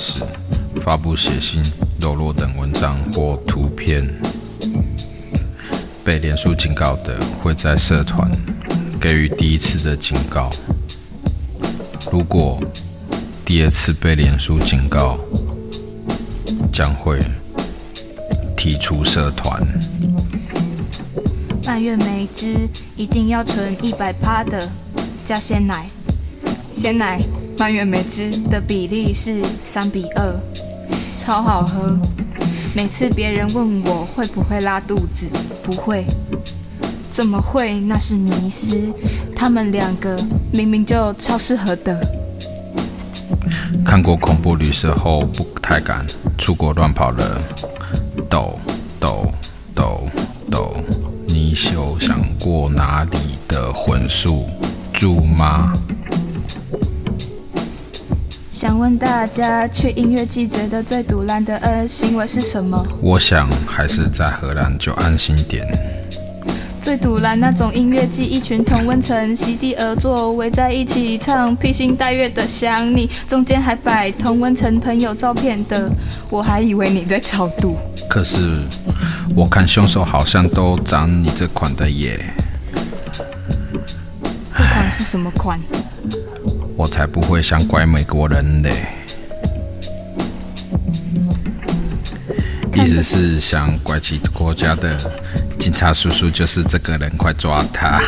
声明：现在开始发布写信、裸露等文章或图片，被脸书警告的，会在社团给予第一次的警告。如果第二次被脸书警告，将会踢出社团。蔓越莓汁一定要存一百趴的，加鲜奶。鲜奶蔓越莓汁的比例是三比二，超好喝。每次别人问我会不会拉肚子，不会。怎么会？那是迷思。他们两个明明就超适合的。看过恐怖旅社后，不太敢出国乱跑了。抖抖抖抖。你有想过哪里的荤素住吗？大家，去音乐季觉得最堵烂的呃行为是什么？我想还是在荷兰就安心点。最堵烂那种音乐季，一群同温层席地而坐，围在一起唱披星戴月的想你，中间还摆同温层朋友照片的，我还以为你在超度。可是。我看凶手好像都长你这款的耶。这款是什么款？我才不会想拐美国人嘞。意思是想拐起国家的警察叔叔，就是这个人，快抓他！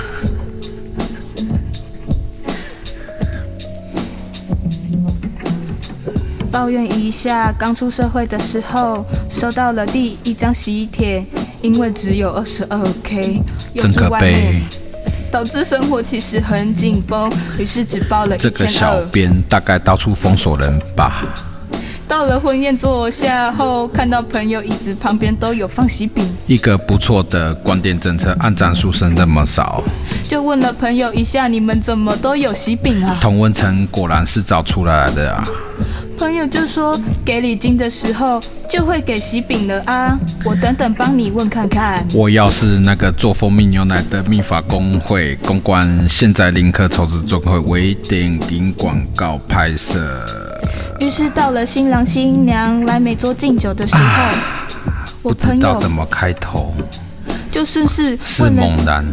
抱怨一下，刚出社会的时候收到了第一张喜帖，因为只有二十二 K，有住外面，导致生活其实很紧绷，于是只报了一千二。这个小编大概到处封锁人吧。到了婚宴坐下后，看到朋友椅子旁边都有放喜饼，一个不错的关店政策，按赞数剩那么少，就问了朋友一下，你们怎么都有喜饼啊？同温层果然是找出来的啊。朋友就说，给礼金的时候就会给喜饼了啊！我等等帮你问看看。我要是那个做蜂蜜牛奶的秘法工会公关，现在林克筹资做会微电影广告拍摄。于是到了新郎新娘来美桌敬酒的时候，啊、我朋友不知道怎么开头，就顺势是猛然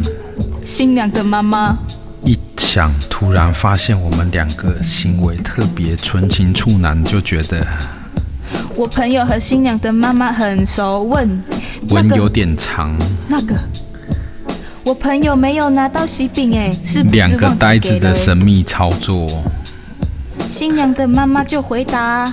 新娘的妈妈。一想，突然发现我们两个行为特别纯情处男，就觉得我朋友和新娘的妈妈很熟。问，文有点长。那个，我朋友没有拿到喜饼，哎，是两个呆子的神秘操作？新娘的妈妈就回答：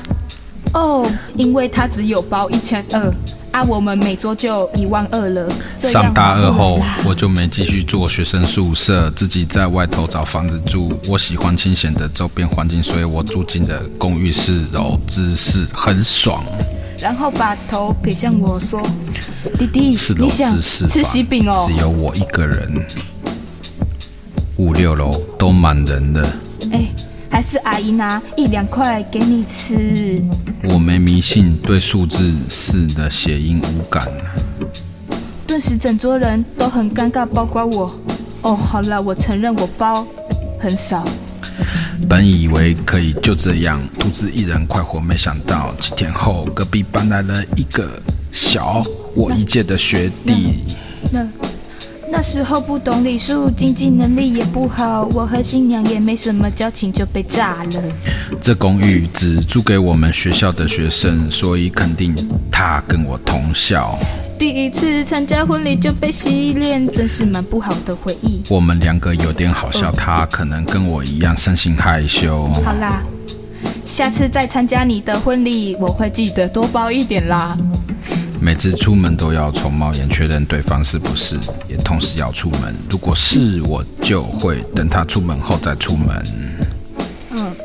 哦，因为他只有包一千二。那、啊、我们每桌就一万二了。上大二后，我就没继续做学生宿舍，自己在外头找房子住。我喜欢清闲的周边环境，所以我住进的公寓四楼，姿势很爽。然后把头撇向我说：“弟弟，四楼姿势吃喜饼哦。”只有我一个人，五六楼都满人的。哎。还是阿姨拿一两块给你吃。我没迷信，对数字四的谐音无感。顿时整桌人都很尴尬，包括我。哦，好了，我承认我包很少。本以为可以就这样独自一人快活，没想到几天后隔壁搬来了一个小我一届的学弟。那。那那时候不懂礼数，经济能力也不好，我和新娘也没什么交情，就被炸了。这公寓只租给我们学校的学生，所以肯定他跟我同校。第一次参加婚礼就被洗脸，真是蛮不好的回忆。我们两个有点好笑，他可能跟我一样生性害羞。好啦，下次再参加你的婚礼，我会记得多包一点啦。每次出门都要从猫眼确认对方是不是，也同时要出门。如果是，我就会等他出门后再出门。嗯，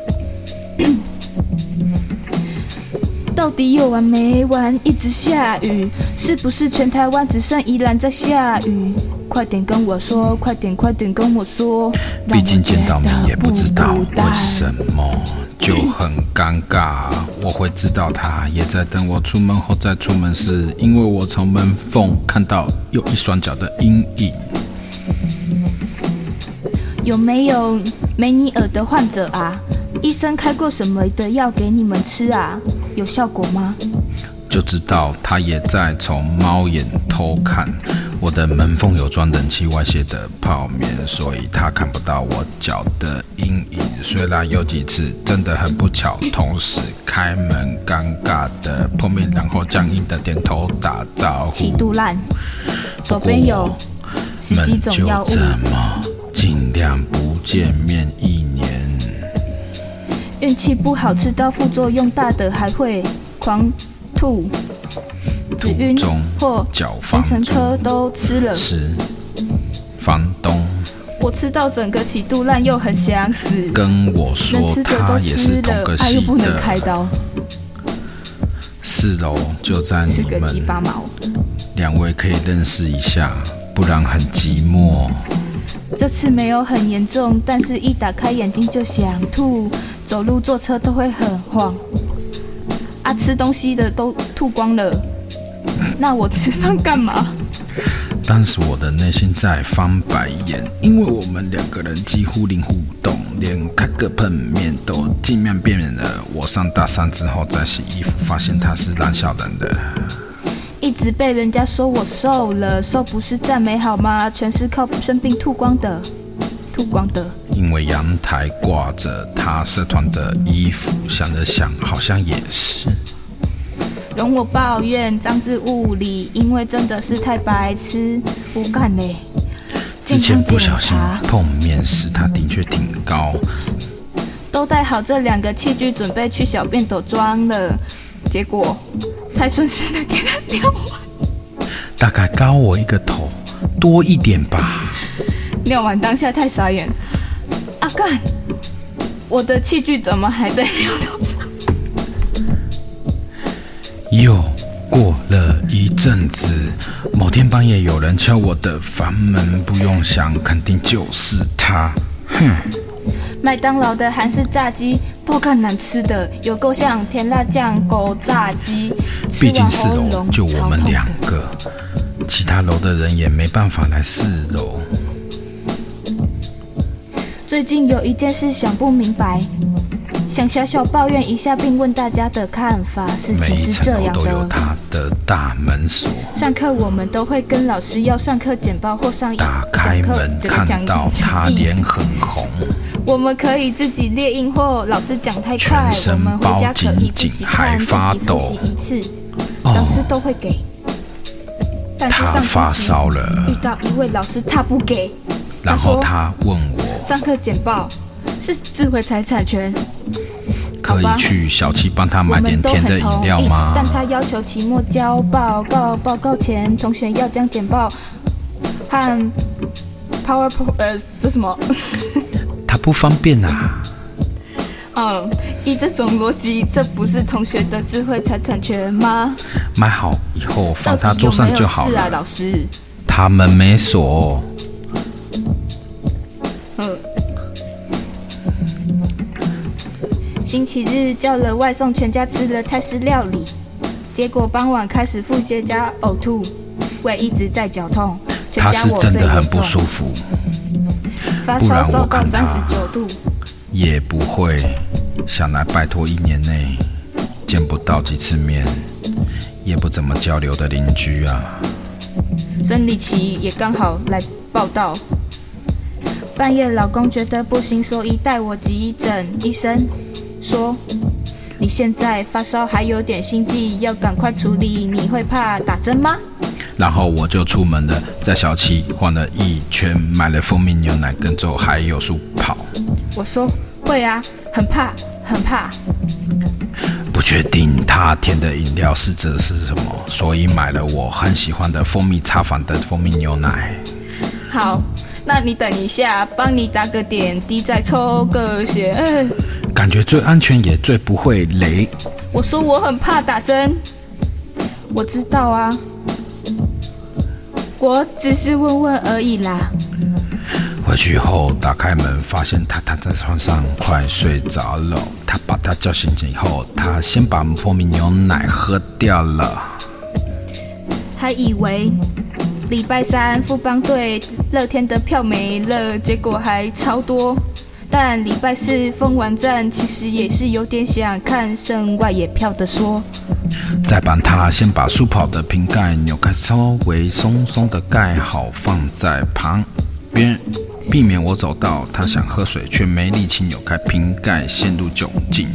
到底有完没完？一直下雨，是不是全台湾只剩宜兰在下雨？快点跟我说，快点快点跟我说。毕竟见到你也不知道为什么。就很尴尬，我会知道他也在等我出门后再出门时，因为我从门缝看到有一双脚的阴影。有没有梅尼尔的患者啊？医生开过什么的药给你们吃啊？有效果吗？就知道他也在从猫眼偷看我的门缝，有装冷气外泄的泡棉，所以他看不到我脚的阴影。虽然有几次真的很不巧，同时开门，尴尬的碰面，然后僵硬的点头打招呼。起肚烂，手边有十几种药物，怎么尽量不见面一年？运气不好，吃到副作用大的还会狂。吐、头晕或精神科都吃了。是房东。我吃到整个起肚烂，又很想死。跟我说他也是同个系的。他又不能开刀。四楼就在你们。是个鸡巴毛。两位可以认识一下，不然很寂寞。这次没有很严重，但是一打开眼睛就想吐，走路坐车都会很晃。啊，吃东西的都吐光了，那我吃饭干嘛？当时我的内心在翻白眼，因为我们两个人几乎零互动，连开个碰面都尽量避免了。我上大三之后再洗衣服，发现他是烂小人的，一直被人家说我瘦了，瘦不是赞美好吗？全是靠生病吐光的，吐光的。因为阳台挂着他社团的衣服，想了想，好像也是。容我抱怨，脏字物理，因为真的是太白痴，不干嘞。之前不小心碰面时，他的确挺高。都带好这两个器具，准备去小便斗装了，结果太顺势的给他尿完。大概高我一个头多一点吧。尿完当下太傻眼。阿干，我的器具怎么还在尿道上？又过了一阵子，某天半夜有人敲我的房门，不用想，肯定就是他。哼！麦当劳的韩式炸鸡，不看难吃的，有够像甜辣酱狗炸鸡。毕竟四楼就我们两个，其他楼的人也没办法来四楼。最近有一件事想不明白，想小小抱怨一下，并问大家的看法。事情是这样的，都有他的大门锁。上课我们都会跟老师要上课简报或上打开门看到他脸很红。我们可以自己列印或老师讲太快，我们回家可以自己看自己复习一次，老师都会给。但是上发烧了，遇到一位老师他不给，然后他问我。上课简报是智慧财产权，可以去小七帮他买点甜的饮料吗？但他要求期末交报告，报告前同学要将简报和 PowerPoint 呃，这什么？他不方便啊。嗯，以这种逻辑，这不是同学的智慧财产权吗？买好以后放他桌上就好了。是啊，老师。他们没锁。星期日叫了外送，全家吃了泰式料理，结果傍晚开始腹泻加呕吐，胃一直在绞痛。他是真的很不舒服，发烧烧到三十九度，也不会想来拜托一年内见不到几次面，也不怎么交流的邻居啊。生理期也刚好来报道，半夜老公觉得不行，所以带我急诊医生。说，你现在发烧还有点心悸，要赶快处理。你会怕打针吗？然后我就出门了，在小七晃了一圈，买了蜂蜜牛奶跟粥，还有书跑。我说会啊，很怕，很怕。不确定他填的饮料是这是什么，所以买了我很喜欢的蜂蜜茶坊的蜂蜜牛奶。好，那你等一下，帮你打个点滴，再抽个血。呃感觉最安全也最不会雷。我说我很怕打针，我知道啊，我只是问问而已啦。回去后打开门，发现他躺在床上快睡着了。他把他叫醒以后，他先把蜂蜜牛奶喝掉了。还以为礼拜三富邦队乐天的票没了，结果还超多。但礼拜四封完站，其实也是有点想看剩外野票的说。再帮他先把速跑的瓶盖扭开，稍微松松的盖好，放在旁边，避免我走到他想喝水却没力气扭开瓶盖，陷入窘境。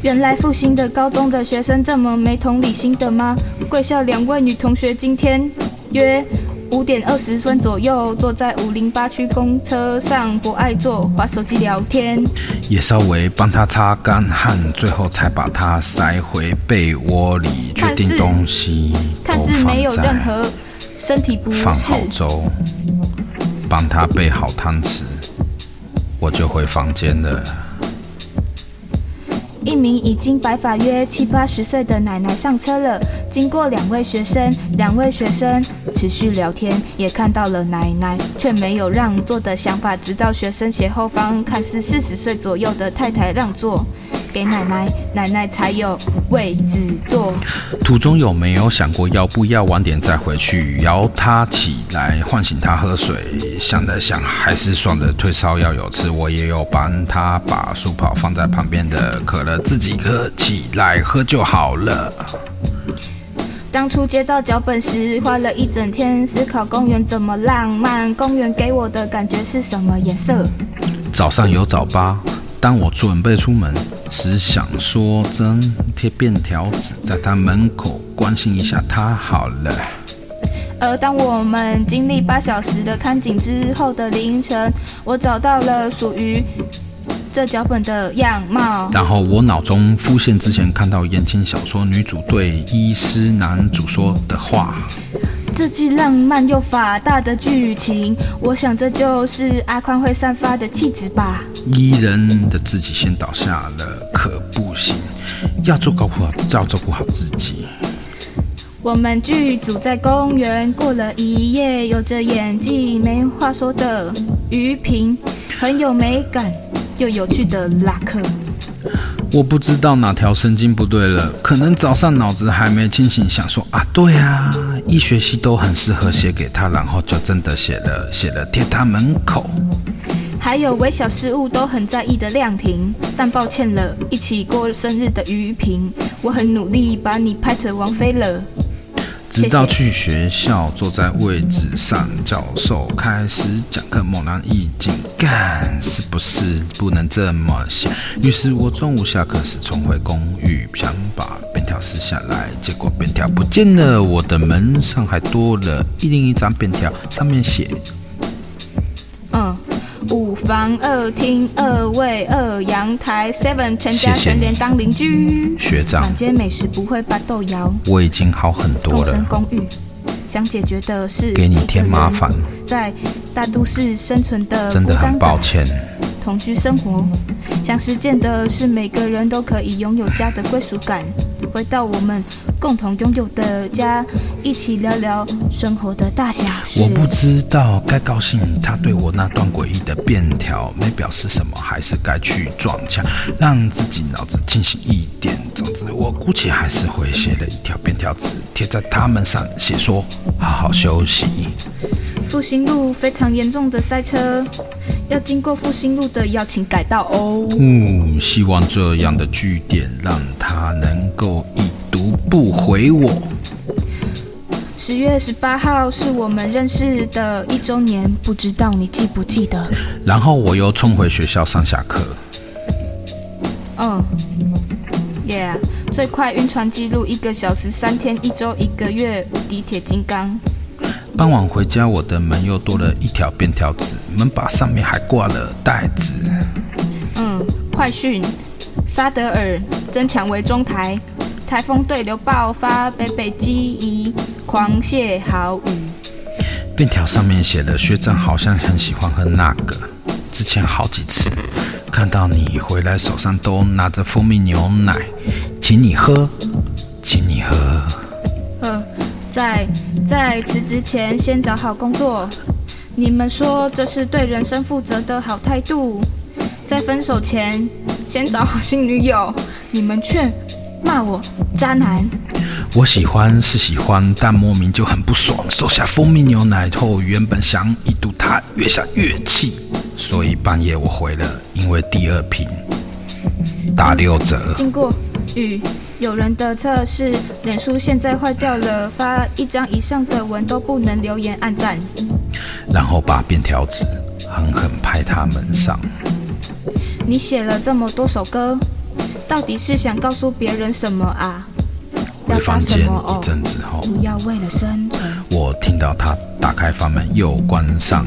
原来复兴的高中的学生这么没同理心的吗？贵校两位女同学今天约五点二十分左右，坐在五零八区公车上，不爱坐，划手机聊天。也稍微帮他擦干汗，最后才把他塞回被窝里，决定东西看似没有任何身体不适。放好粥，帮他备好汤匙，我就回房间了。一名已经白发约七八十岁的奶奶上车了，经过两位学生，两位学生持续聊天，也看到了奶奶，却没有让座的想法，直到学生斜后方看似四十岁左右的太太让座。给奶奶，奶奶才有位子坐。途中有没有想过要不要晚点再回去摇他起来，唤醒他喝水？想了想，还是算了，退烧药有吃。我也有帮他把速跑放在旁边的可乐自己喝起来喝就好了。当初接到脚本时，花了一整天思考公园怎么浪漫。公园给我的感觉是什么颜色？早上有早八。当我准备出门时，想说真贴便条纸在他门口关心一下他好了。而当我们经历八小时的看景之后的凌晨，我找到了属于这脚本的样貌。然后我脑中浮现之前看到言情小说女主对医师男主说的话。这既浪漫又法大的剧情，我想这就是阿宽会散发的气质吧。伊人的自己先倒下了，可不行，要做高好，要照顾好自己。我们剧组在公园过了一夜，有着演技没话说的于平，很有美感又有趣的拉克。我不知道哪条神经不对了，可能早上脑子还没清醒，想说啊，对啊，一学期都很适合写给他，然后就真的写了，写了贴他门口。还有微小失误都很在意的亮婷，但抱歉了，一起过生日的于平，我很努力把你拍成王菲了。直到去学校，坐在位置上，教授开始讲课，猛然一惊，干，是不是不能这么写？于是我中午下课时重回公寓，想把便条撕下来，结果便条不见了，我的门上还多了一另一张便条，上面写。五房二厅二卫二阳台，seven 全家全连当邻居。学长，满街美食不会把豆芽。我已经好很多了。共生公寓，想解决的是给你添麻烦，在大都市生存的真的很抱歉。同居生活，想实践的是每个人都可以拥有家的归属感。回到我们共同拥有的家，一起聊聊生活的大小事。我不知道该高兴他对我那段诡异的便条没表示什么，还是该去撞墙，让自己脑子清醒一点。总之，我估计还是会写了一条便条纸贴在他们上，写说：好好休息。复兴路非常严重的塞车，要经过复兴路的要请改道哦。嗯，希望这样的据点让他能够一读不回我。十月十八号是我们认识的一周年，不知道你记不记得？然后我又冲回学校上下课。嗯，Yeah，最快晕船记录一个小时三天一周一个月，无敌铁金刚。傍晚回家，我的门又多了一条便条纸，门把上面还挂了袋子。嗯，快讯：沙德尔增强为中台，台风对流爆发，北北基宜狂泻豪雨。便条上面写的，学长好像很喜欢喝那个，之前好几次看到你回来手上都拿着蜂蜜牛奶，请你喝，请你喝。嗯。在在辞职前先找好工作，你们说这是对人生负责的好态度。在分手前先找好新女友，你们却骂我渣男。我喜欢是喜欢，但莫名就很不爽。收下蜂蜜牛奶后，原本想一度它，越想越气。所以半夜我回了，因为第二瓶打六折。经过与有人的测试，脸书现在坏掉了，发一张以上的文都不能留言按赞，然后把便条纸狠狠拍他门上。你写了这么多首歌，到底是想告诉别人什么啊？回房间一阵子后，不要为了生存。我听到他打开房门又关上，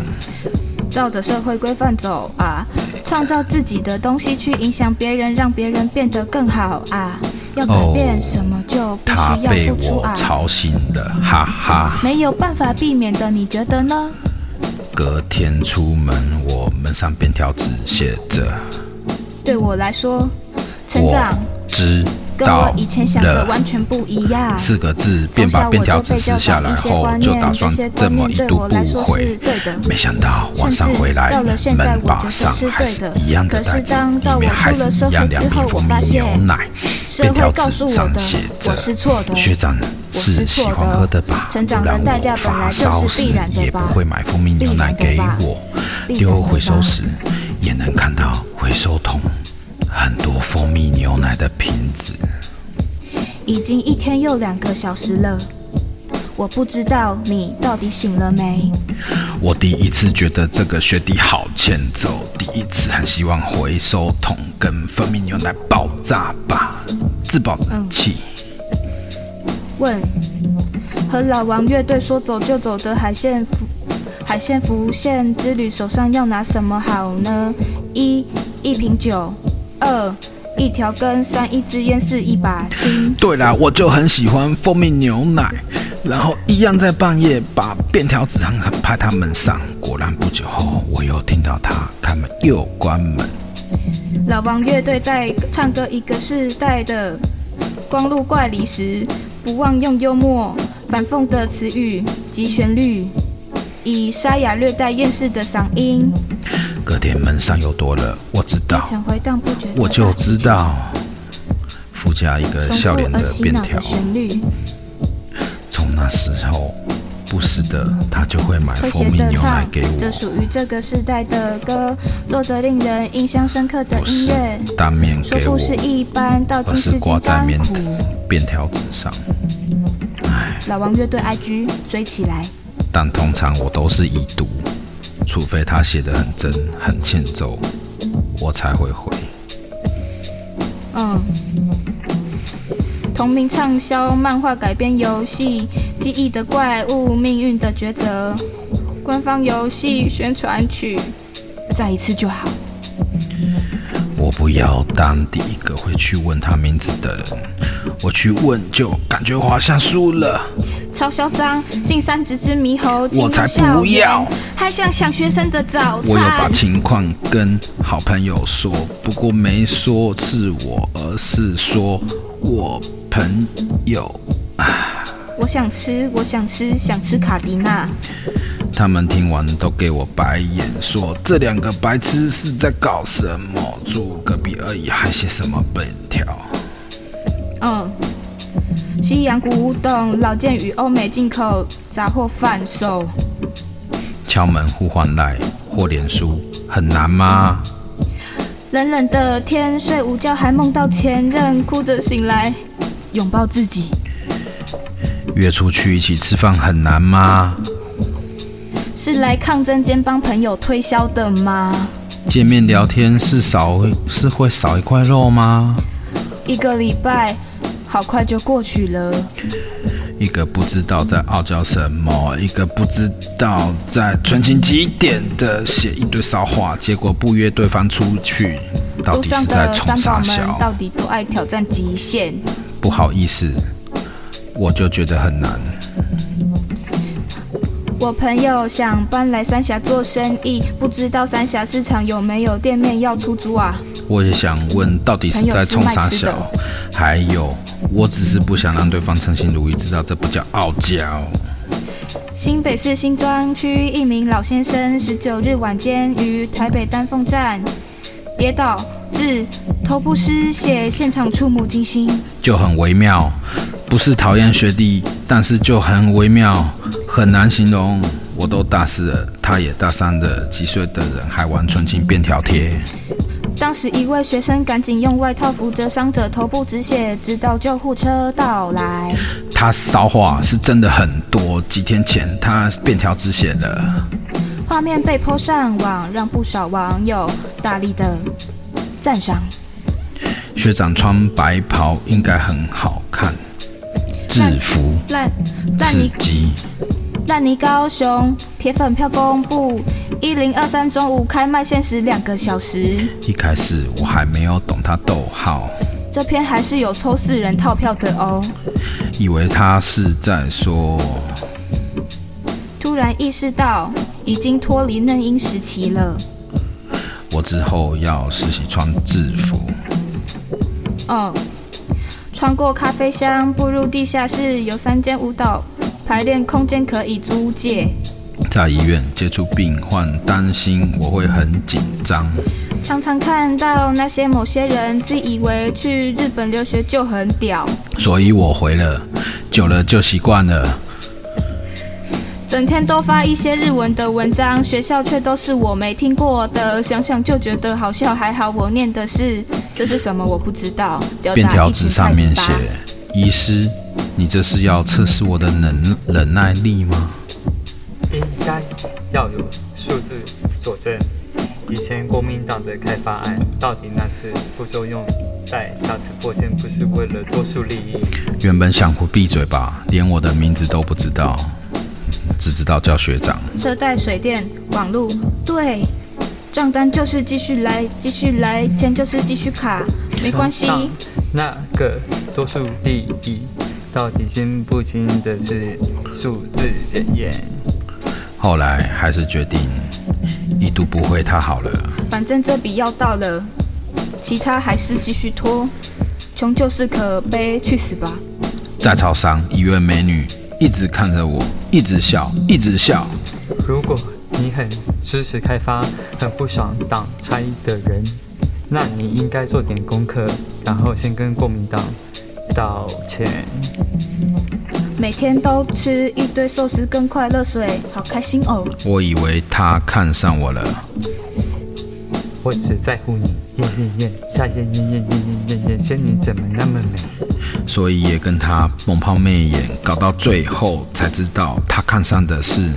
照着社会规范走啊，创造自己的东西去影响别人，让别人变得更好啊。要改变什么就必须要付出啊。他被我吵醒的，哈哈。没有办法避免的，你觉得呢？隔天出门，我门上便条纸写着：“对我来说，成长。”知。跟我以前想的完全不一样。四个字，便把便条纸撕下来后，就打算这么一读不回。没想到晚上回来，门把上还是一样的袋子，里面还是一样两瓶蜂蜜牛奶。便条纸上写着：“学长是喜欢喝的吧？不然我发烧时也不会买蜂蜜牛奶给我。丢回收时也能看到回收桶。”很多蜂蜜牛奶的瓶子。已经一天又两个小时了，我不知道你到底醒了没。我第一次觉得这个学弟好欠揍，第一次很希望回收桶跟蜂蜜牛奶爆炸吧，自暴自弃。问：和老王乐队说走就走的海线浮海线浮现之旅，手上要拿什么好呢？一一瓶酒。二一条根，三一支烟，是一把金。对啦，我就很喜欢蜂蜜牛奶，然后一样在半夜把便条纸狠狠拍他门上。果然不久后，我又听到他开门又关门。老王乐队在唱歌一个世代的光路怪里时，不忘用幽默反讽的词语及旋律，以沙哑略带厌世的嗓音。隔天门上又多了，我知道，我就知道，附加一个笑脸的便条。从那时候，不时的他就会买蜂蜜牛奶给我。这属于这个时代的歌，做着令人印象深刻的音乐。当面给我，不是一般是挂在面的便条纸上。唉，老王乐队 IG 追起来。但通常我都是已读。除非他写的很真、很欠揍，我才会回。嗯，同名畅销漫画改编游戏《记忆的怪物，命运的抉择》官方游戏宣传曲，再一次就好。我不要当第一个会去问他名字的人，我去问就感觉我好像输了。超嚣张，近三十只猕猴，我才不要，还想想学生的早餐。我有把情况跟好朋友说，不过没说是我，而是说我朋友。我想吃，我想吃，想吃卡迪娜。他们听完都给我白眼，说这两个白痴是在搞什么？住隔壁而已，还写什么本条？嗯。西洋古董、老件与欧美进口杂货贩售。敲门呼唤赖或脸书很难吗？冷冷的天，睡午觉还梦到前任，哭着醒来，拥抱自己。约出去一起吃饭很难吗？是来抗争兼帮朋友推销的吗？见面聊天是少是会少一块肉吗？一个礼拜。好快就过去了。一个不知道在傲娇什么，一个不知道在纯情几点的写一堆骚话，结果不约对方出去，到底是在冲啥小？到底都爱挑战极限。不好意思，我就觉得很难。我朋友想搬来三峡做生意，不知道三峡市场有没有店面要出租啊？我也想问，到底是在冲啥小？还有。我只是不想让对方称心如意，知道这不叫傲娇。新北市新庄区一名老先生，十九日晚间于台北丹凤站跌倒致头部失血，现场触目惊心。就很微妙，不是讨厌学弟，但是就很微妙，很难形容。我都大四了，他也大三的，几岁的人还玩纯情便条贴。当时一位学生赶紧用外套扶着伤者头部止血，直到救护车到来。他骚话是真的很多，几天前他便条止血了。画面被 PO 上网，让不少网友大力的赞赏。学长穿白袍应该很好看，制服烂烂泥烂泥高雄铁粉票公布，一零二三中午开卖，限时两个小时。一开始我还没有懂他逗号，这篇还是有抽四人套票的哦。以为他是在说，突然意识到已经脱离嫩婴时期了。我之后要实习穿制服。哦，穿过咖啡香，步入地下室，有三间舞蹈排练空间可以租借。在医院接触病患，担心我会很紧张。常常看到那些某些人自以为去日本留学就很屌，所以我回了，久了就习惯了。整天都发一些日文的文章，学校却都是我没听过的，想想就觉得好笑。还好我念的是，这是什么我不知道。便条纸上面写：“医师，你这是要测试我的能忍耐力吗？”应该要有数字佐证。以前国民党的开发案，到底那次副作用在下次破解不是为了多数利益？原本想不闭嘴吧，连我的名字都不知道。只知道叫学长。车贷、水电、网路，对，账单就是继续来，继续来，钱就是继续卡，没关系。那个多数利益到底经不经得起数字检验？后来还是决定一读不回他好了。反正这笔要到了，其他还是继续拖。穷就是可悲，去死吧！在超商，一位美女。一直看着我，一直笑，一直笑。如果你很支持开发，很不爽党差的人，那你应该做点功课，然后先跟国民党道歉。每天都吃一堆寿司跟快乐水，好开心哦。我以为他看上我了。我只在乎你，艳艳艳，夏艳艳艳艳艳艳艳，仙女怎么那么美？所以也跟他猛抛媚眼，搞到最后才知道他看上的是。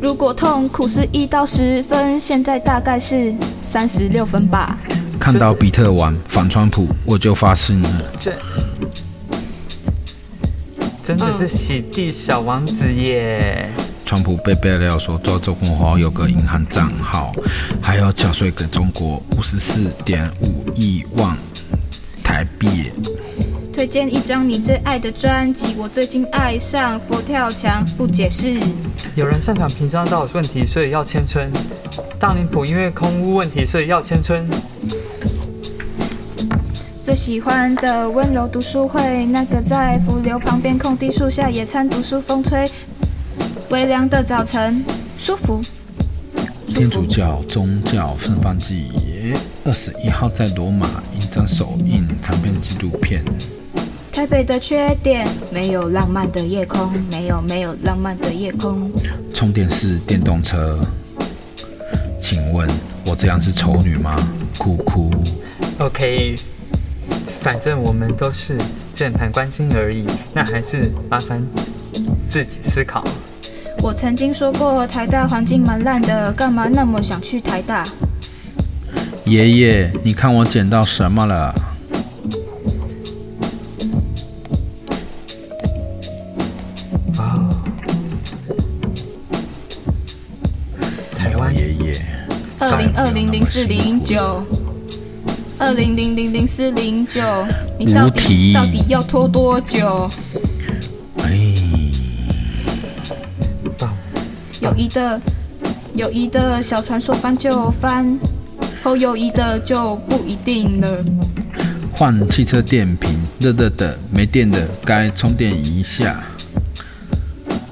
如果痛苦是一到十分，现在大概是三十六分吧。看到比特王反川普，我就发誓了。这真的是洗地小王子耶！川普被爆料说做中国后有个银行账号，还要缴税给中国五十四点五亿万台币。推荐一张你最爱的专辑，我最近爱上佛跳墙，不解释。有人擅长平商道问题，所以要千春。大林埔因为空屋问题，所以要千春。最喜欢的温柔读书会，那个在伏流旁边空地树下野餐读书，风吹微凉的早晨，舒服。天主教宗教圣诞季，二十一号在罗马一张首映长片纪录片。台北的缺点，没有浪漫的夜空，没有没有浪漫的夜空。充电式电动车，请问我这样是丑女吗？哭哭。OK，反正我们都是键盘关心而已，那还是麻烦自己思考。我曾经说过台大环境蛮烂的，干嘛那么想去台大？爷爷，你看我捡到什么了？二零二零零四零九，二零零零零四零九，你到底到底要拖多久？哎，友谊的友谊的小船说翻就翻，后友谊的就不一定了。换汽车电瓶，热热的，没电的该充电一下。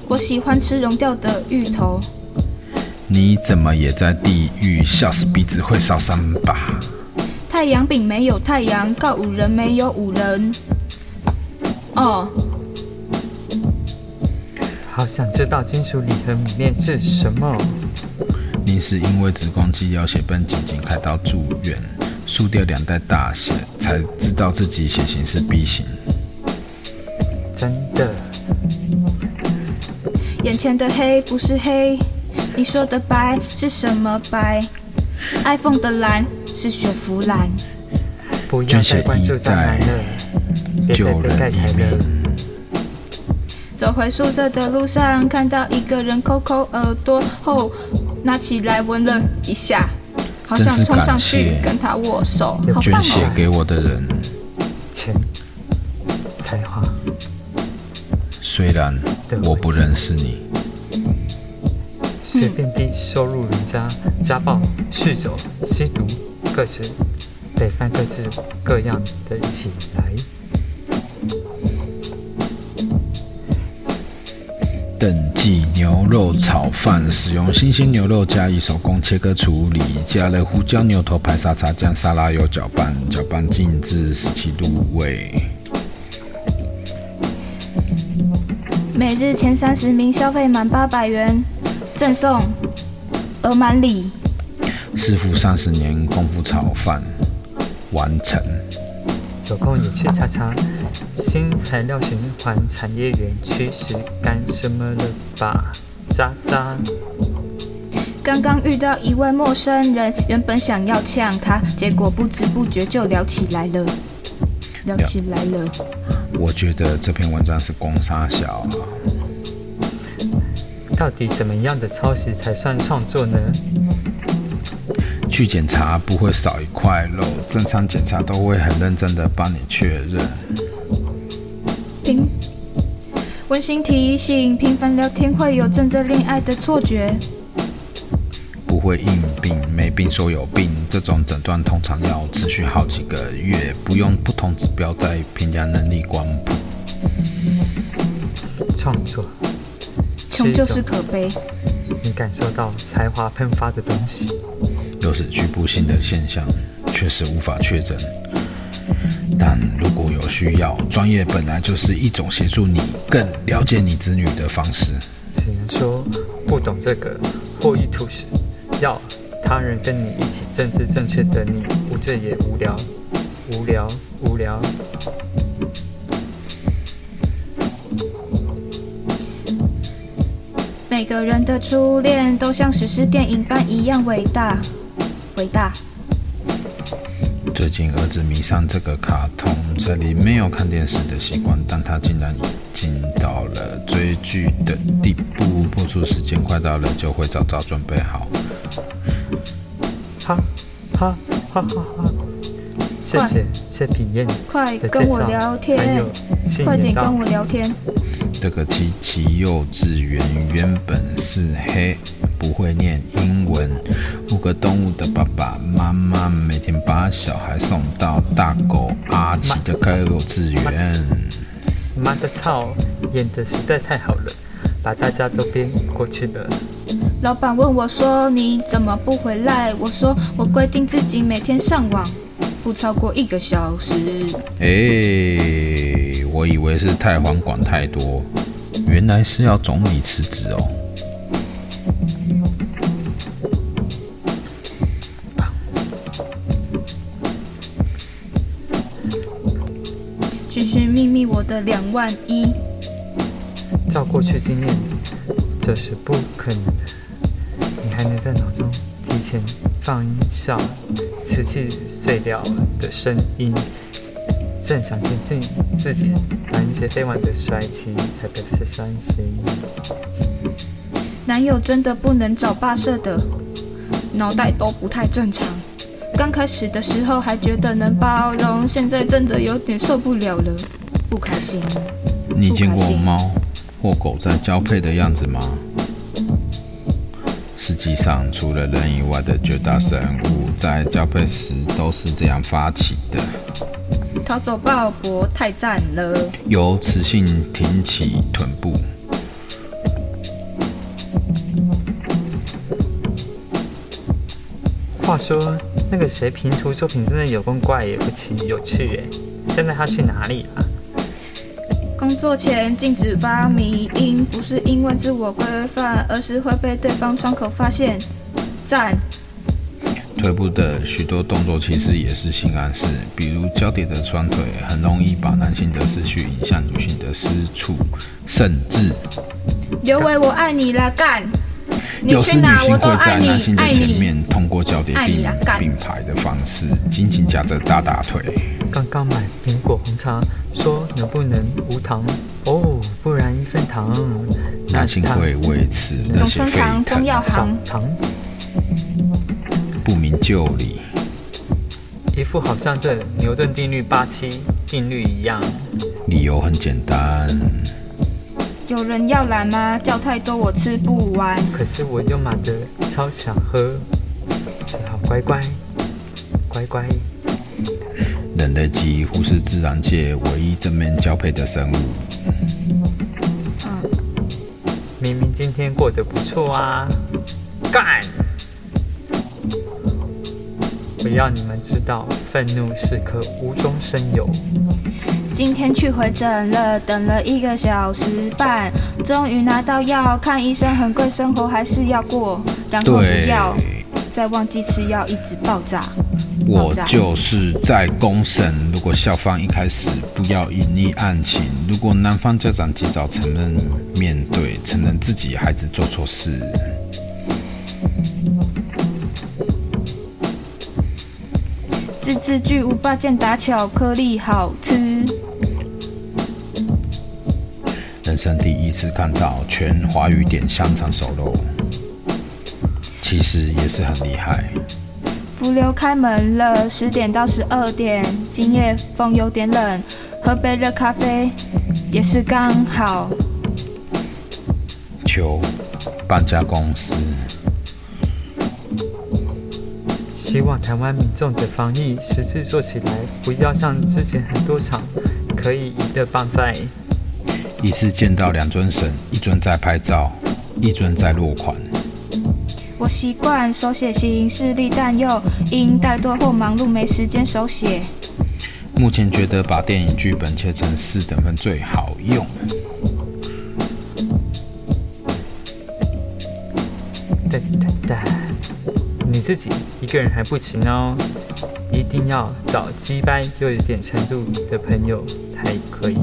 我喜欢吃融掉的芋头。你怎么也在地狱？笑死鼻子会烧伤吧？太阳饼没有太阳，告五人没有五人。哦，好想知道金属礼盒里面是什么。你是因为子宫肌瘤血崩紧急开刀住院，输掉两袋大血，才知道自己血型是 B 型。真的。眼前的黑不是黑，你说的白是什么白？iPhone 的蓝是雪佛兰。不要再关注在哪了，别再盖台了。走回宿舍的路上，看到一个人抠抠耳朵后，拿起来闻了一下，好想冲上去跟他握手。捐血给我的人，钱，才华。虽然我不认识你，随便低收入人家家暴、酗酒、吸毒，各式北方各式各样的起来。等级牛肉炒饭，使用新鲜牛肉加以手工切割处理，加了胡椒、牛头牌、沙茶酱、沙拉油搅拌，搅拌静置十七度入味。每日前三十名消费满八百元，赠送额满礼。师傅三十年功夫炒饭完成。有空你去查查新材料循环产业园区是干什么了吧？渣渣。刚刚遇到一位陌生人，原本想要呛他，结果不知不觉就聊起来了，聊起来了。我觉得这篇文章是攻杀小啊。到底什么样的抄袭才算创作呢？去检查不会少一块肉，正常检查都会很认真的帮你确认。平，温馨提醒：频繁聊天会有正在恋爱的错觉。不会硬病，没病说有病，这种诊断通常要持续好几个月，不用不同指标在评价能力光谱。创作，穷就是可悲。你感受到才华喷发的东西。都是局部性的现象，确实无法确诊。但如果有需要，专业本来就是一种协助你更了解你子女的方式。只能说不懂这个或意图是，要他人跟你一起政治正确的你，无罪也无聊，无聊，无聊。每个人的初恋都像史诗电影般一样伟大。伟大。最近儿子迷上这个卡通，这里没有看电视的习惯，但他竟然已经到了追剧的地步。播出时间快到了，就会早早准备好。哈，哈，哈哈哈！谢谢谢品燕，快跟我聊天，快点跟我聊天。这个奇奇幼稚园原本是黑。不会念英文，五个动物的爸爸妈妈每天把小孩送到大狗阿奇的幼稚园。妈的操，演的实在太好了，把大家都编过去了。老板问我说：“你怎么不回来？”我说：“我规定自己每天上网不超过一个小时。”哎，我以为是太皇管太多，原来是要总理辞职哦。我的两万一，照过去经验，这是不可能的。你还能在脑中提前放音效，瓷器碎掉的声音，正想接近自己拦截飞完的帅气，才不是伤心。男友真的不能找霸社的，脑袋都不太正常。刚开始的时候还觉得能包容，现在真的有点受不了了。不开心。你见过猫或狗在交配的样子吗？实际上，除了人以外的绝大生物在交配时都是这样发起的。逃走鲍勃太赞了。由雌性挺起臀部。话说，那个谁平图作品真的有够怪也不奇有趣耶。现在他去哪里了？工作前禁止发迷音，不是因为自我规范，而是会被对方窗口发现。赞。腿部的许多动作其实也是性暗示，比如交叠的双腿，很容易把男性的思绪引向女性的私处，甚至。刘伟，我爱你啦，干！有时女性会在男性的前面通过交叠并并排的方式，紧紧夹着大大腿。刚刚买苹果红茶，说能不能无糖？哦，不然一份糖。男性会为此热血沸腾。明就里，一副好像这牛顿定律八七定律一样。理由很简单。有人要来吗？叫太多我吃不完。可是我又买的超想喝，只好乖乖乖乖。人类几乎是自然界唯一正面交配的生物。嗯，明明今天过得不错啊，干！我要你们知道，愤怒是可无中生有。今天去回诊了，等了一个小时半，终于拿到药。看医生很贵，生活还是要过。然后不要再忘记吃药，一直爆炸。我就是在公审，如果校方一开始不要隐匿案情，如果男方家长及早承认面对，承认自己孩子做错事。巨无霸健达巧克力好吃。人生第一次看到全华语点香肠手肉，其实也是很厉害。福流开门了，十点到十二点，今夜风有点冷，喝杯热咖啡也是刚好。求搬家公司，希望台湾民众的防疫实质做起来，不要像之前很多场可以赢的办法。一次见到两尊神，一尊在拍照，一尊在落款。我习惯手写型视力，但又因怠惰或忙碌没时间手写。目前觉得把电影剧本切成四等份最好用。自己一个人还不行哦，一定要找鸡掰又有点程度的朋友才可以。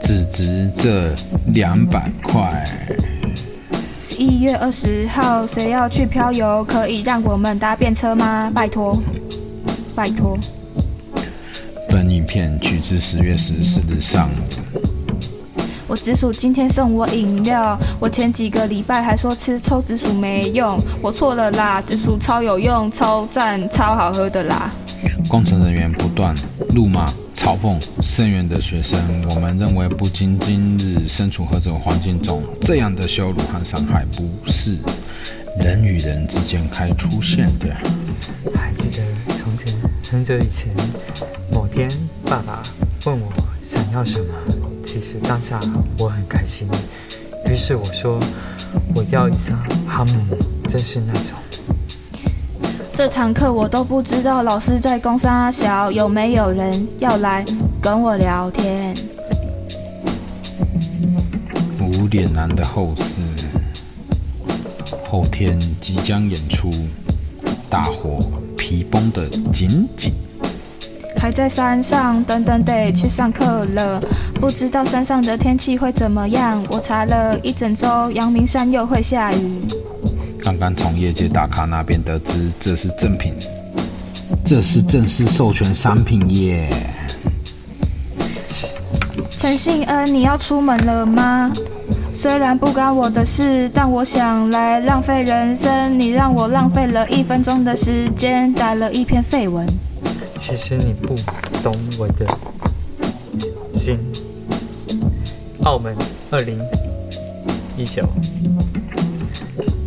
只值这两百块。十一月二十号，谁要去漂游？可以让我们搭便车吗？拜托，拜托。本影片取自十月十四日上午。我紫薯今天送我饮料，我前几个礼拜还说吃抽紫薯没用，我错了啦，紫薯超有用，超赞，超好喝的啦。工程人员不断怒骂、嘲讽声援的学生，我们认为不仅今日身处何种环境中，这样的羞辱和伤害不是人与人之间该出现的。还记得从前很久以前，某天爸爸问我想要什么，其实当下我很开心，于是我说我要一箱哈姆，真是那种。这堂课我都不知道老师在公三小，有没有人要来跟我聊天？无脸男的后事，后天即将演出，大伙皮绷得紧紧。还在山上，等等得去上课了，不知道山上的天气会怎么样。我查了一整周，阳明山又会下雨。刚刚从业界大咖那边得知，这是正品，这是正式授权商品耶。陈信恩，你要出门了吗？虽然不干我的事，但我想来浪费人生。你让我浪费了一分钟的时间，打了一篇废文。其实你不懂我的心。澳门，二零一九。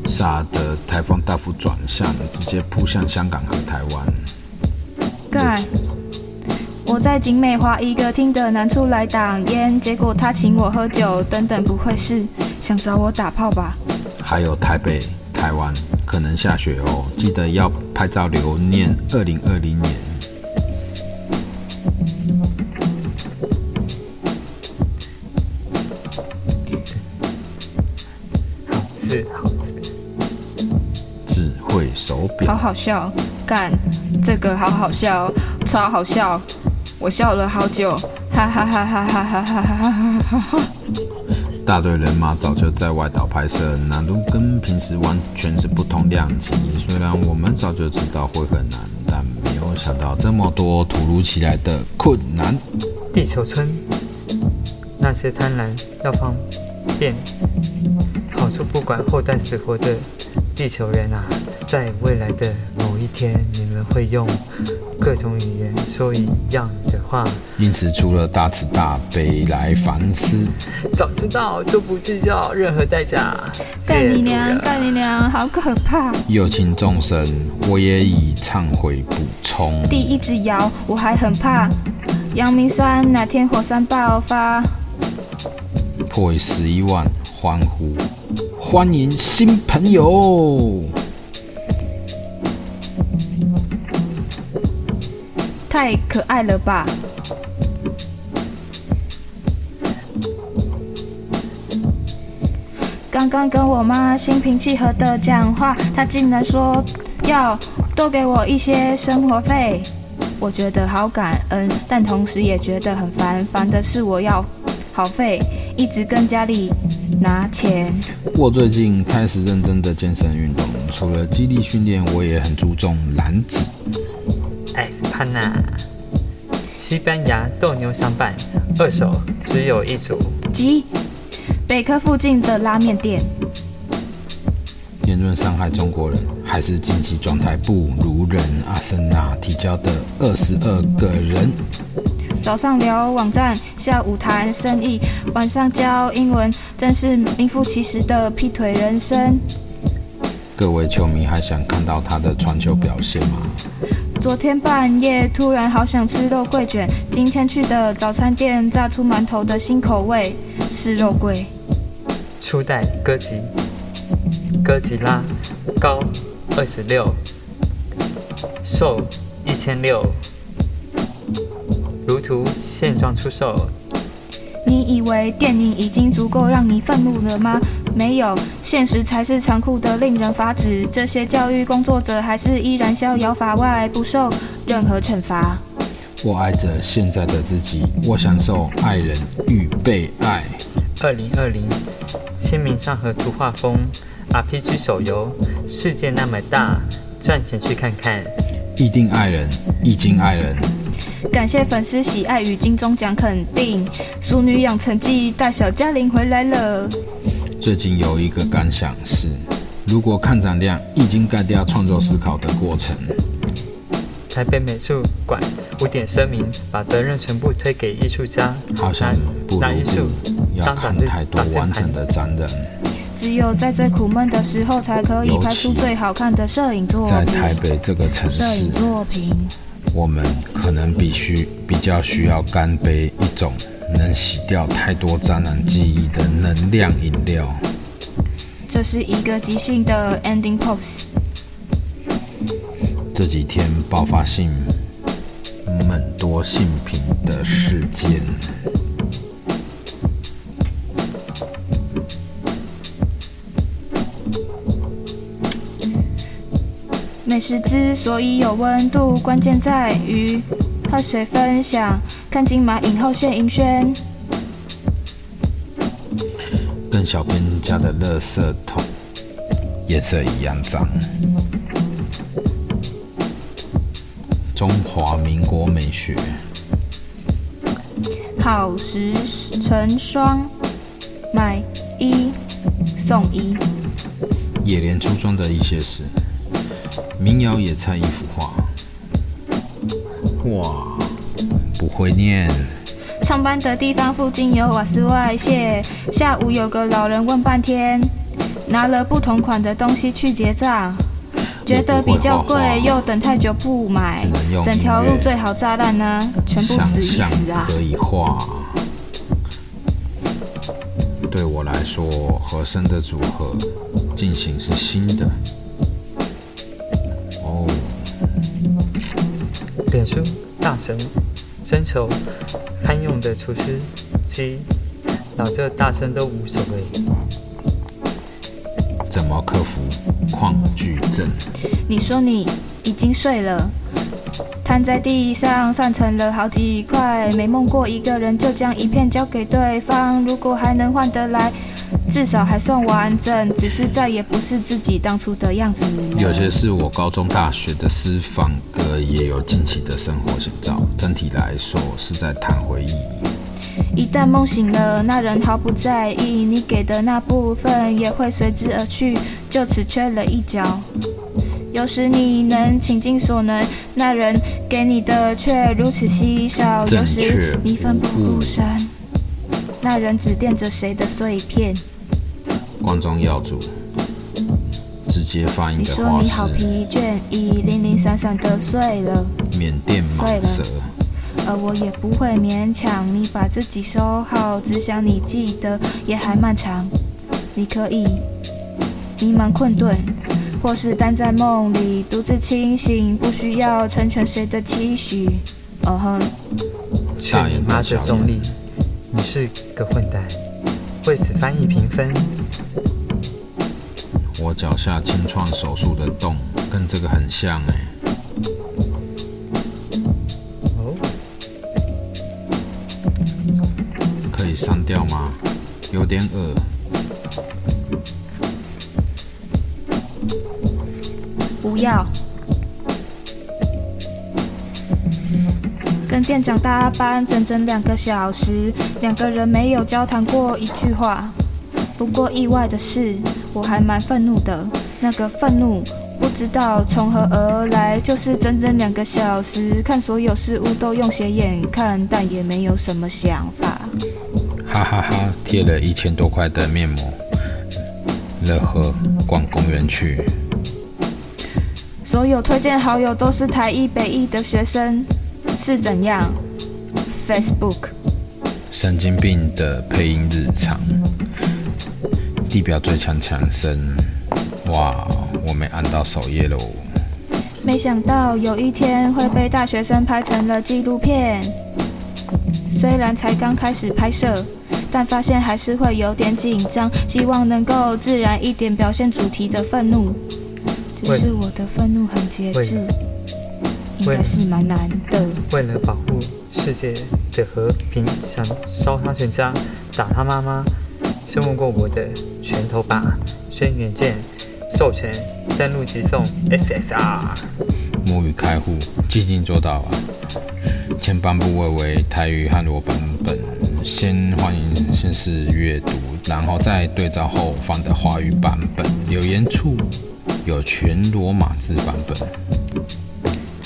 傻的台风大幅转向，直接扑向香港和台湾。干！我在景美华一个厅的南处来挡烟，结果他请我喝酒，等等，不会是想找我打炮吧？还有台北、台湾可能下雪哦，记得要拍照留念二零二零年。好好笑，干这个好好笑，超好笑，我笑了好久，哈哈哈哈哈哈哈哈哈哈！大队人马早就在外岛拍摄，难度跟平时完全是不同量级。虽然我们早就知道会很难，但没有想到这么多突如其来的困难。地球村，那些贪婪要方便好处不管后代死活的。地球人啊，在未来的某一天，你们会用各种语言说一样的话。因此，除了大慈大悲来反思，早知道就不计较任何代价。干你娘！干你娘！好可怕！有情众生，我也以忏悔补充。地一直摇，我还很怕。阳明山哪天火山爆发？破十一万，欢呼！欢迎新朋友！太可爱了吧！刚刚跟我妈心平气和的讲话，她竟然说要多给我一些生活费，我觉得好感恩，但同时也觉得很烦。烦的是我要好费，一直跟家里。拿钱。我最近开始认真的健身运动，除了肌力训练，我也很注重燃脂。艾斯潘纳，西班牙斗牛相伴，二手只有一组。即北科附近的拉面店。言论伤害中国人，还是竞技状态不如人？阿森纳提交的二十二个人。早上聊网站，下午谈生意，晚上教英文，真是名副其实的劈腿人生。各位球迷还想看到他的传球表现吗？昨天半夜突然好想吃肉桂卷，今天去的早餐店炸出馒头的新口味是肉桂。初代哥吉哥吉拉，高二十六，瘦一千六。如图现状出售。你以为电影已经足够让你愤怒了吗？没有，现实才是残酷的，令人发指。这些教育工作者还是依然逍遥法外，不受任何惩罚。我爱着现在的自己，我享受爱人与被爱。二零二零，清明上河图画风 RPG 手游，世界那么大，赚钱去看看。一定爱人，一经爱人。感谢粉丝喜爱与金钟奖肯定，《淑女养成记》大小嘉玲回来了。最近有一个感想是，如果看展量已经盖掉创作思考的过程，台北美术馆五点声明，把责任全部推给艺术家，好像不如不要看太多完整的展览。只有在最苦闷的时候，才可以拍出最好看的摄影作品。在台北这个城市，摄影作品。我们可能必须比较需要干杯一种能洗掉太多渣男记忆的能量饮料。这是一个即兴的 ending pose。这几天爆发性很多性平的事件。美食之所以有温度，关键在于和谁分享。看金马影后谢盈萱，跟小编家的垃圾桶颜色一样脏。中华民国美学，好事成双，买一送一。野莲初中的一些事。民谣野菜一幅画，哇，不会念。上班的地方附近有瓦斯外泄，下午有个老人问半天，拿了不同款的东西去结账，觉得比较贵，又等太久不买，整条路最好炸烂呢，全部死一死啊！可以画。对我来说，和声的组合进行是新的。脸书大神征求堪用的厨师机，老这大神都无所谓。怎么克服恐惧症？你说你已经睡了，瘫在地上散成了好几块，没梦过一个人就将一片交给对方。如果还能换得来，至少还算完整，只是再也不是自己当初的样子。有些是我高中、大学的私房歌，也有近期的生活写照。整体来说，是在谈回忆。一旦梦醒了，那人毫不在意，你给的那部分也会随之而去，就此缺了一角。有时你能倾尽所能，那人给你的却如此稀少。有时你奋不顾身，那人只惦着谁的碎片。光宗耀祖，直接发音的话是。你说你好疲倦，已零零散散的睡了。缅甸蟒蛇。而我也不会勉强你把自己收好，只想你记得也还漫长。你可以迷茫困顿，或是待在梦里独自清醒，不需要成全谁的期许。哦哼，去你妈的总理，你是个混蛋，为此翻译评分。我脚下清创手术的洞跟这个很像哎、欸。删掉吗？有点恶。不要。跟店长搭班整整两个小时，两个人没有交谈过一句话。不过意外的是，我还蛮愤怒的。那个愤怒不知道从何而来，就是整整两个小时，看所有事物都用斜眼看，但也没有什么想法。哈哈哈！贴了一千多块的面膜，乐呵逛公园去。所有推荐好友都是台艺北艺的学生，是怎样？Facebook。神经病的配音日常。地表最强强声。哇，我没按到首页喽。没想到有一天会被大学生拍成了纪录片，虽然才刚开始拍摄。但发现还是会有点紧张，希望能够自然一点表现主题的愤怒。只是我的愤怒很节制，应该是蛮难的。为了保护世界的和平，想烧他全家，打他妈妈。先问过我的拳头吧，轩辕剑授权登录即送 SSR。母语开户，寂静做到啊。前半部位为台语汉罗版本。先欢迎，先是阅读，然后再对照后方的华语版本。留言处有全罗马字版本。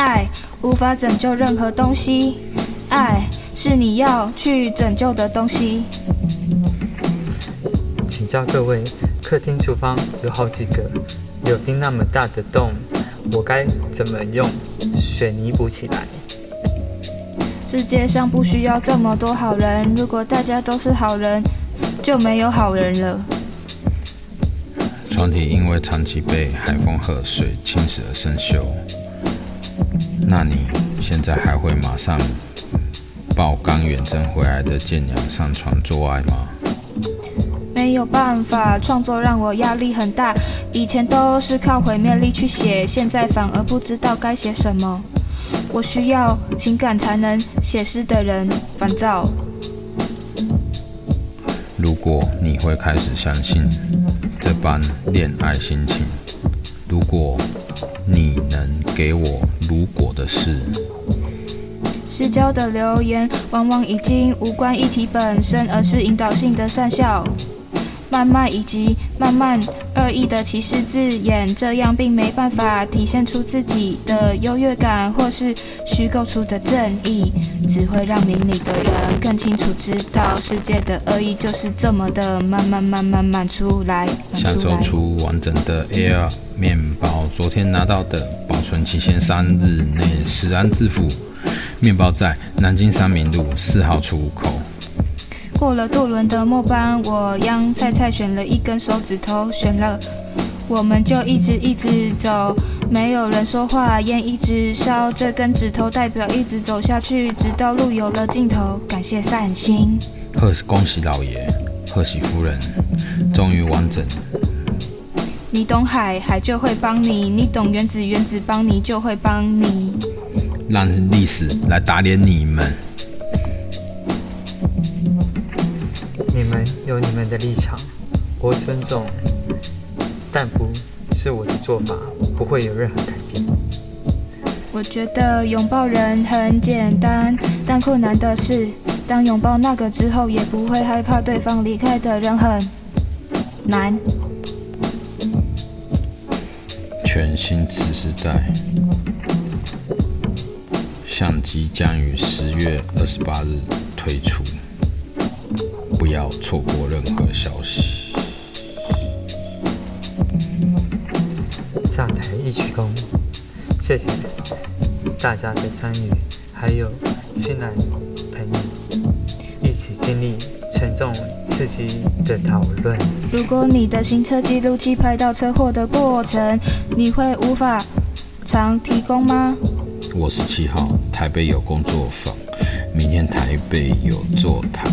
爱无法拯救任何东西，爱是你要去拯救的东西。请教各位，客厅、厨房有好几个有钉那么大的洞，我该怎么用水泥补起来？世界上不需要这么多好人，如果大家都是好人，就没有好人了。船体因为长期被海风和水侵蚀而生锈，那你现在还会马上抱刚远征回来的舰娘上床做爱吗？没有办法，创作让我压力很大。以前都是靠毁灭力去写，现在反而不知道该写什么。我需要情感才能写诗的人，烦躁。如果你会开始相信这般恋爱心情，如果你能给我如果的事，失焦的留言往往已经无关议题本身，而是引导性的善笑。慢慢以及慢慢恶意的歧视字眼，这样并没办法体现出自己的优越感，或是虚构出的正义，只会让明理的人更清楚知道世界的恶意就是这么的慢慢慢慢慢出来。享受出完整的 Air 面包，昨天拿到的，保存期限三日内食安自负。面包在南京三明路四号出口。过了渡轮的末班，我央菜菜选了一根手指头，选了，我们就一直一直走，没有人说话，烟一直烧，这根指头代表一直走下去，直到路有了尽头。感谢善心，贺恭喜老爷，贺喜夫人，终于完整。你懂海，海就会帮你；你懂原子，原子帮你就会帮你。让历史来打脸你们。的立场，我尊重，但不是我的做法，不会有任何改变。我觉得拥抱人很简单，但困难的是，当拥抱那个之后，也不会害怕对方离开的人很难。全新次世代相机将于十月二十八日推出，不要错过任何消息。下台一鞠躬，谢谢大家的参与，还有新来朋友一起经历沉重刺激的讨论。如果你的行车记录器拍到车祸的过程，你会无法常提供吗？我是七号，台北有工作坊，明天台北有座谈。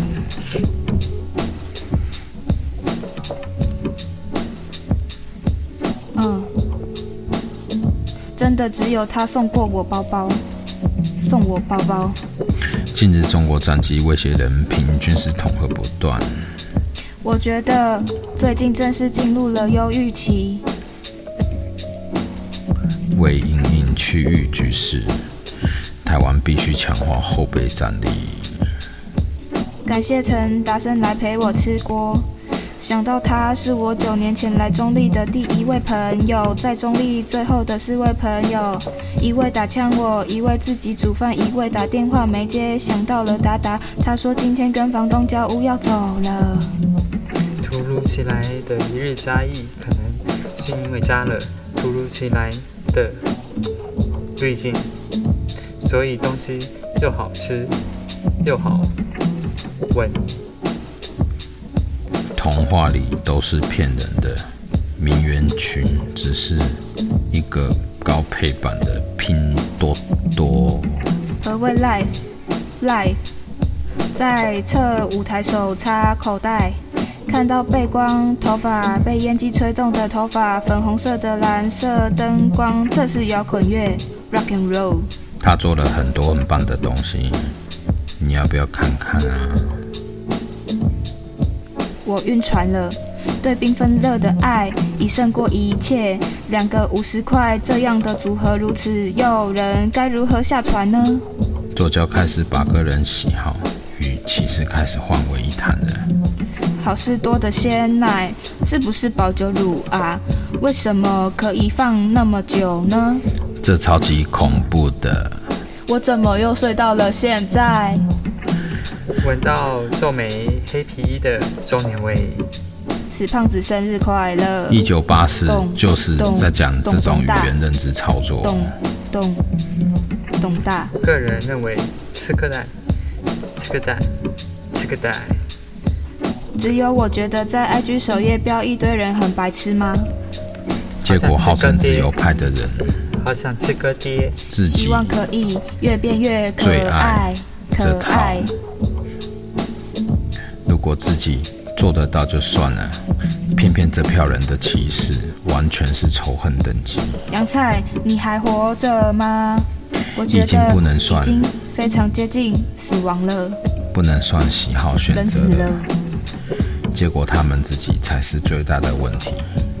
的只有他送过我包包，送我包包。近日中国战机威胁人品，军事统合不断。我觉得最近正式进入了忧郁期。为因应区域局势，台湾必须强化后备战力。感谢陈达生来陪我吃锅。想到他是我九年前来中坜的第一位朋友，在中坜最后的四位朋友，一位打枪我，一位自己煮饭，一位打电话没接。想到了达达，他说今天跟房东交屋要走了。突如其来的一日加一，可能是因为加了突如其来的滤镜，所以东西又好吃又好闻。童话里都是骗人的，名媛群只是一个高配版的拼多多。何谓 life？life 在侧舞台手插口袋，看到背光头发被烟机吹动的头发，粉红色的蓝色灯光，这是摇滚乐，rock and roll。他做了很多很棒的东西，你要不要看看啊？我晕船了，对缤纷乐的爱已胜过一切。两个五十块这样的组合如此诱人，该如何下船呢？左脚开始把个人喜好与歧视开始混为一谈了。好事多的鲜奶是不是保酒乳啊？为什么可以放那么久呢？这超级恐怖的。我怎么又睡到了现在？闻到皱眉黑皮衣的中年味，死胖子生日快乐！一九八四就是在讲这种语言认知操作。懂懂懂大。个人认为，吃个蛋，吃个蛋，吃个蛋。只有我觉得在 IG 首页标一堆人很白痴吗？结果号称自由派的人，好想吃个爹，自己希望可以越变越可爱，可爱。如果自己做得到就算了，偏偏这票人的歧视完全是仇恨等级。杨菜，你还活着吗？我觉得已经不能算，已经非常接近死亡了。不能算喜好选择了。人死了。结果他们自己才是最大的问题。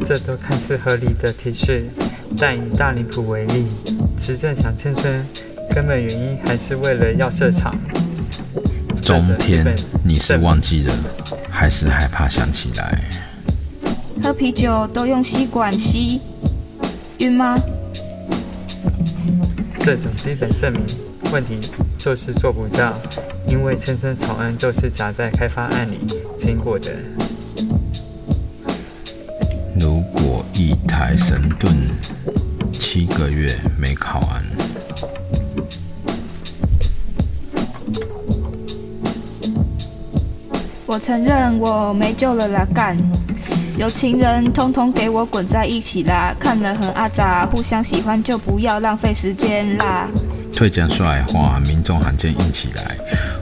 这都看似合理的提示，但以大林浦为例，执政想迁村，根本原因还是为了要设厂。中天，你是忘记了，还是害怕想起来？喝啤酒都用吸管吸，晕吗？这种基本证明问题就是做不到，因为千村草案就是夹在开发案里经过的。如果一台神盾七个月没考完。我承认我没救了啦，干！有情人通通给我滚在一起啦！看了很阿杂，互相喜欢就不要浪费时间啦！推荐帅话，民众罕见硬起来，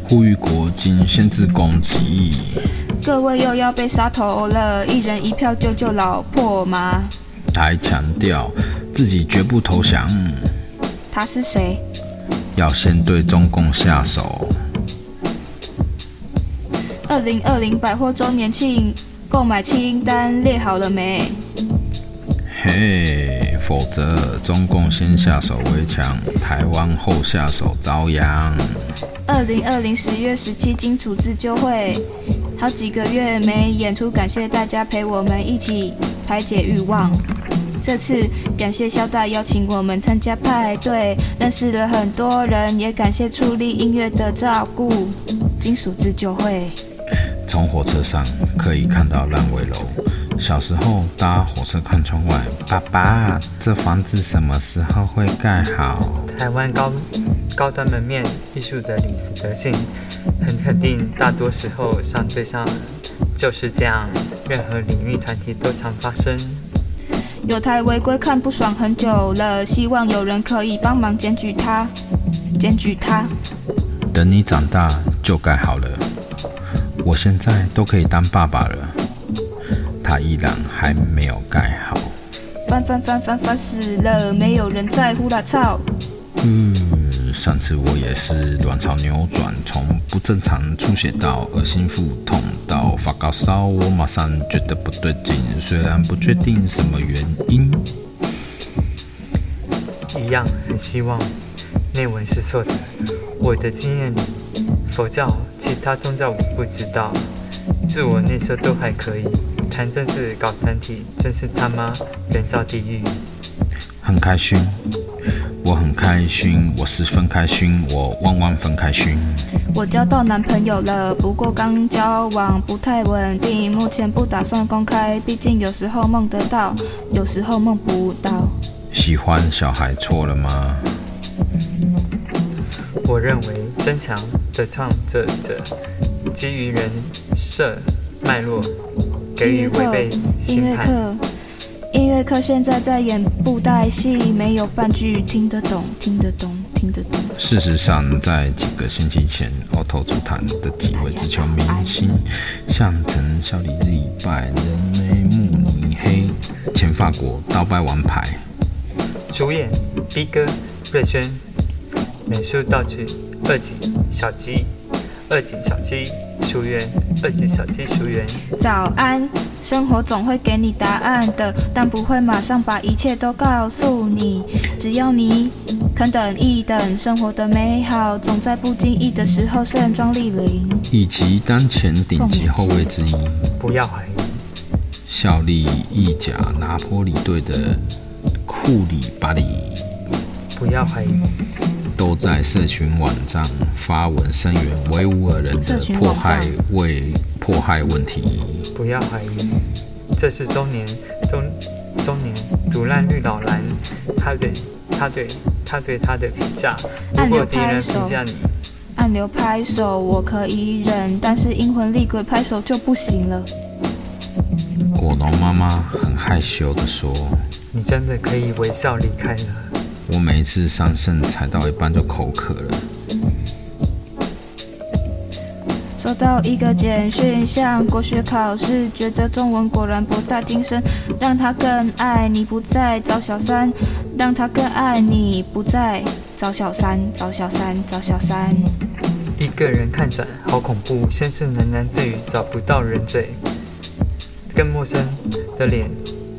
呼吁国军限制攻击。各位又要被杀头了，一人一票救救老婆吗？还强调自己绝不投降。他是谁？要先对中共下手。二零二零百货周年庆购买清单列好了没？嘿，否则中共先下手为强，台湾后下手遭殃。二零二零十月十七金处自救会，好几个月没演出，感谢大家陪我们一起排解欲望。这次感谢萧大邀请我们参加派对，认识了很多人，也感谢出力音乐的照顾。金属自救会。从火车上可以看到烂尾楼。小时候搭火车看窗外，爸爸，这房子什么时候会盖好？台湾高高端门面艺术的李德信，很肯定，大多时候相对上就是这样，任何领域团体都常发生。有台违规看不爽很久了，希望有人可以帮忙检举他，检举他。等你长大就盖好了，我现在都可以当爸爸了。他依然还没有盖好，烦烦烦烦烦死了，没有人在乎啦操！嗯，上次我也是卵巢扭转，从不正常出血到恶心腹痛到发高烧，我马上觉得不对劲，虽然不确定什么原因。一样很希望内文是错的。我的经验里，佛教、其他宗教我不知道，自我内设都还可以。谈政治搞团体，真是他妈人造地狱。很开心，我很开心，我十分开心，我万万分开心。我交到男朋友了，不过刚交往不太稳定，目前不打算公开，毕竟有时候梦得到，有时候梦不到。喜欢小孩错了吗？我认为增强的创作者基于人设脉络。音乐课，音乐课，音乐课，现在在演布袋戏，没有半句听得懂，听得懂，听得懂。事实上，在几个星期前，Auto 足坛的几位直球明星，像陈小李、李拜、人梅、慕尼黑、前法国刀败王牌，主演 B 哥、瑞轩，美术道具二井小鸡，二井小鸡。球员，二级小鸡球员。早安，生活总会给你答案的，但不会马上把一切都告诉你。只要你肯等一等，生活的美好总在不经意的时候盛装莅临。以及当前顶级后卫之一，不要怀疑。效力意甲拿坡里队的库里巴里，不要怀疑。都在社群网站发文声援维吾尔人的迫害为迫害问题。不要怀疑，这是中年中中年毒烂绿老蓝，他对他对他对他的评价。如果敌人评价你，按钮拍手我可以忍，但是阴魂厉鬼拍手就不行了。果农妈妈很害羞地说：“你真的可以微笑离开了。”我每一次上肾踩到一半就口渴了。收到一个简讯，像国学考试，觉得中文果然博大精深。让他更爱你，不再找小三；让他更爱你，不再找小三，找小三，找小三。一个人看展，好恐怖。先是喃喃自语，找不到人嘴，跟陌生的脸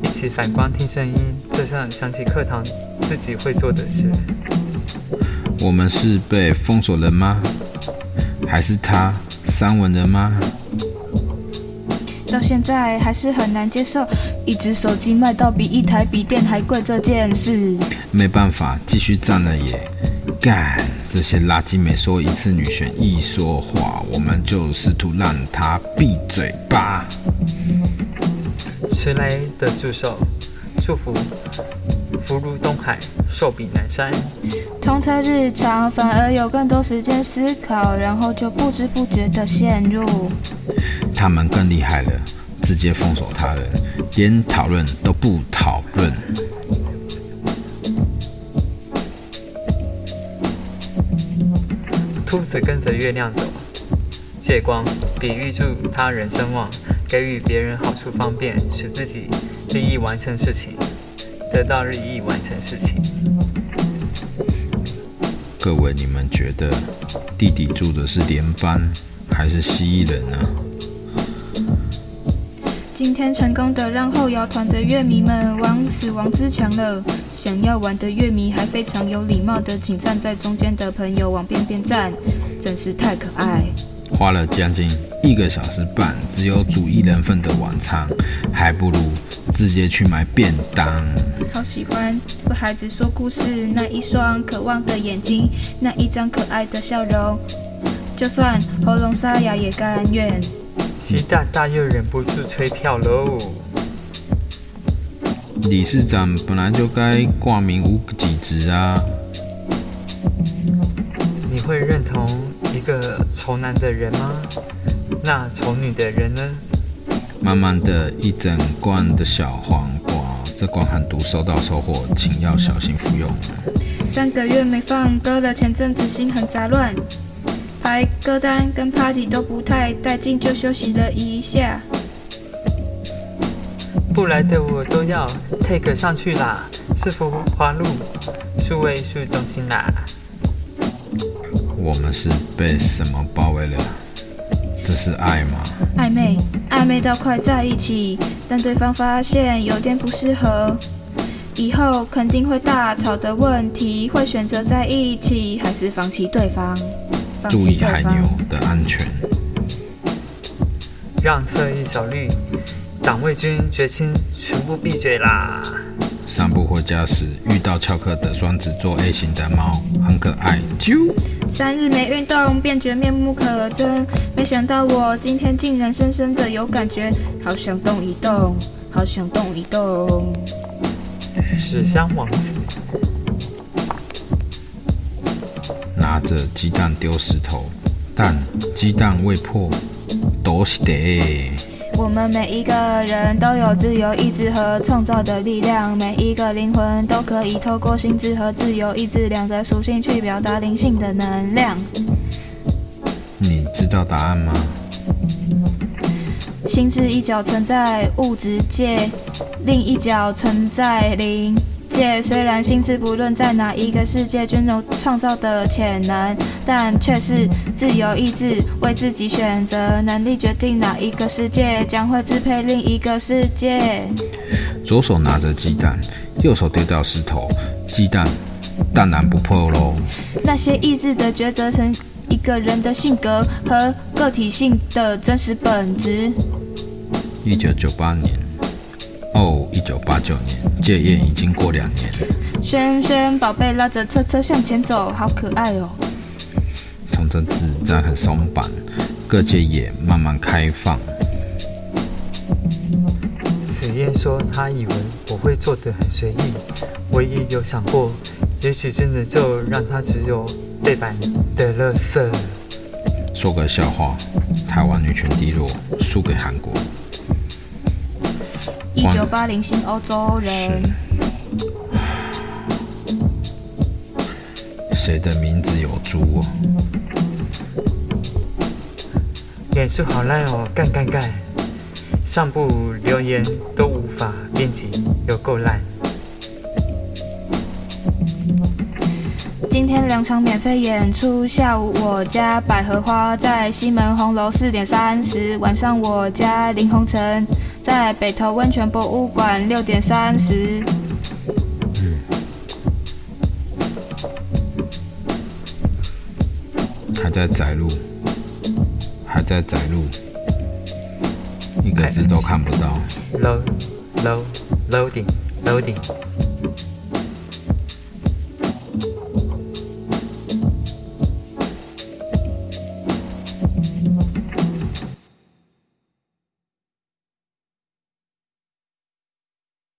一起反光听声音，就像想起课堂。自己会做的事。我们是被封锁了吗？还是他删文了吗？到现在还是很难接受，一只手机卖到比一台笔电还贵这件事。没办法，继续站了也。干，这些垃圾每说一次女权一说话，我们就试图让她闭嘴吧。迟来的助手，祝福。福如东海，寿比南山。通车日常，反而有更多时间思考，然后就不知不觉地陷入。他们更厉害了，直接封锁他人，连讨论都不讨论。兔子跟着月亮走，借光比喻助他人声望，给予别人好处方便，使自己利益完成事情。得到日益完成事情。各位，你们觉得弟弟住的是连班还是蜥蜴人呢？今天成功的让后摇团的乐迷们往死亡之墙了。想要玩的乐迷还非常有礼貌的，请站在中间的朋友往边边站，真是太可爱。花了将近一个小时半，只有煮一人份的晚餐，还不如直接去买便当。好喜欢为孩子说故事，那一双渴望的眼睛，那一张可爱的笑容，就算喉咙沙哑也甘愿。习大大又忍不住吹票喽！理事长本来就该挂名无几职啊！你会认同一个丑男的人吗？那丑女的人呢？满满的一整罐的小黄瓜，这罐很毒，收到收货，请要小心服用。三个月没放歌了，前阵子心很杂乱。排歌单跟 party 都不太带劲，就休息了一下。不来的我都要 take 上去啦，是福华路数位数中心啦。我们是被什么包围了？这是爱吗？暧昧，暧昧到快在一起，但对方发现有点不适合，以后肯定会大吵的问题，会选择在一起还是放弃对方？注意海牛的安全。让侧翼小绿，党卫军决心全部闭嘴啦！散步回家时遇到翘课的双子座 A 型的猫，很可爱。啾！三日没运动，便觉面目可憎。没想到我今天竟然深深的有感觉，好想动一动，好想动一动。纸箱王子。拿着鸡蛋丢石头，但鸡蛋未破，都是的。我们每一个人都有自由意志和创造的力量，每一个灵魂都可以透过心智和自由意志两个属性去表达灵性的能量。你知道答案吗？心智一角存在物质界，另一角存在灵。界虽然心智不论在哪一个世界均有创造的潜能，但却是自由意志为自己选择能力决定哪一个世界将会支配另一个世界。左手拿着鸡蛋，右手丢掉石头，鸡蛋当然不破喽。那些意志的抉择成一个人的性格和个体性的真实本质。一九九八年。哦，一九八九年戒烟已经过两年。轩轩宝贝拉着车车向前走，好可爱哦。从政治在很松绑，各界也慢慢开放。紫嫣说：“她以为我会做得很随意，我也有想过，也许真的就让她只有背板的乐色。”说个笑话：台湾女权低落，输给韩国。一九八零新欧洲人，谁的名字有猪哦？脸书好烂哦，干干干！上部留言都无法编辑，有够烂。今天两场免费演出，下午我家百合花在西门红楼四点三十，晚上我家林红尘。在北投温泉博物馆六点三十。嗯。还在窄路，还在窄路，一个字都看不到。Load, load, loading, loading。